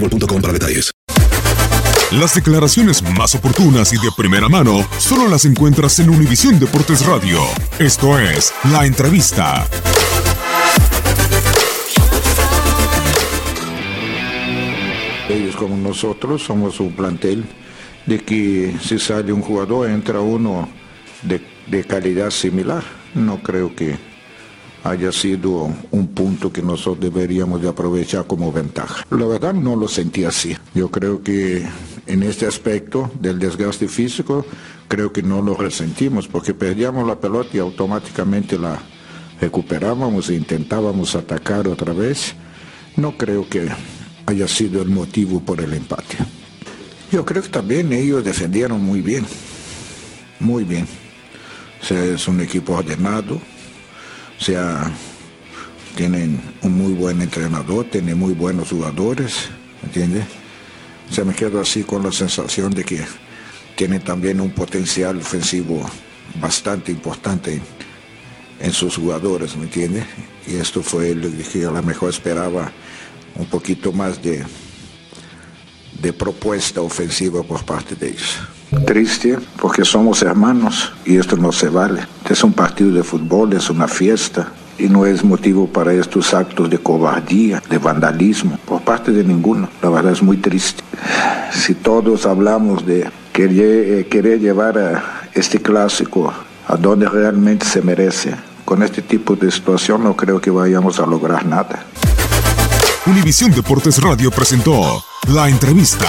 boostmobile.com detalles. Las declaraciones más oportunas y de primera mano solo las encuentras en Univisión Deportes Radio. Esto es La Entrevista. Ellos como nosotros somos un plantel de que si sale un jugador entra uno de calidad similar. No creo que haya sido un punto que nosotros deberíamos de aprovechar como ventaja. La verdad no lo sentí así. Yo creo que en este aspecto del desgaste físico, creo que no lo resentimos porque perdíamos la pelota y automáticamente la recuperábamos e intentábamos atacar otra vez. No creo que haya sido el motivo por el empate. Yo creo que también ellos defendieron muy bien, muy bien. Es un equipo ordenado, o sea, tienen un muy buen entrenador, tienen muy buenos jugadores, ¿entiendes? O sea, me quedo así con la sensación de que tienen también un potencial ofensivo bastante importante en, sus jugadores, ¿me entiendes? Y esto fue lo que a lo mejor esperaba un poquito más de, de propuesta ofensiva por parte de ellos. Triste porque somos hermanos y esto no se vale. Es un partido de fútbol, es una fiesta y no es motivo para estos actos de cobardía, de vandalismo, por parte de ninguno. La verdad es muy triste. Si todos hablamos de querer, eh, querer llevar a este clásico a donde realmente se merece, con este tipo de situación no creo que vayamos a lograr nada. Univisión Deportes Radio presentó La Entrevista.